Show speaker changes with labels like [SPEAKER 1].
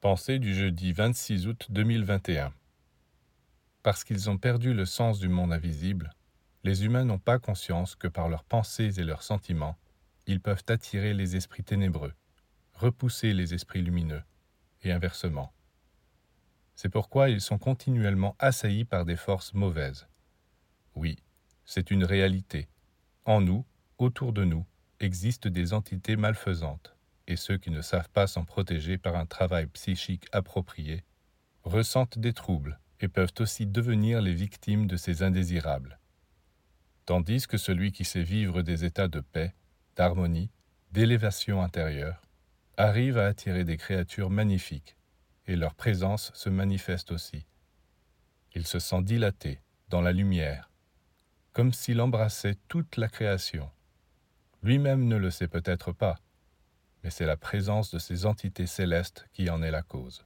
[SPEAKER 1] Pensée du jeudi 26 août 2021. Parce qu'ils ont perdu le sens du monde invisible, les humains n'ont pas conscience que par leurs pensées et leurs sentiments, ils peuvent attirer les esprits ténébreux, repousser les esprits lumineux, et inversement. C'est pourquoi ils sont continuellement assaillis par des forces mauvaises. Oui, c'est une réalité. En nous, autour de nous, existent des entités malfaisantes et ceux qui ne savent pas s'en protéger par un travail psychique approprié ressentent des troubles et peuvent aussi devenir les victimes de ces indésirables. Tandis que celui qui sait vivre des états de paix, d'harmonie, d'élévation intérieure, arrive à attirer des créatures magnifiques, et leur présence se manifeste aussi. Il se sent dilaté dans la lumière, comme s'il embrassait toute la création. Lui-même ne le sait peut-être pas, mais c'est la présence de ces entités célestes qui en est la cause.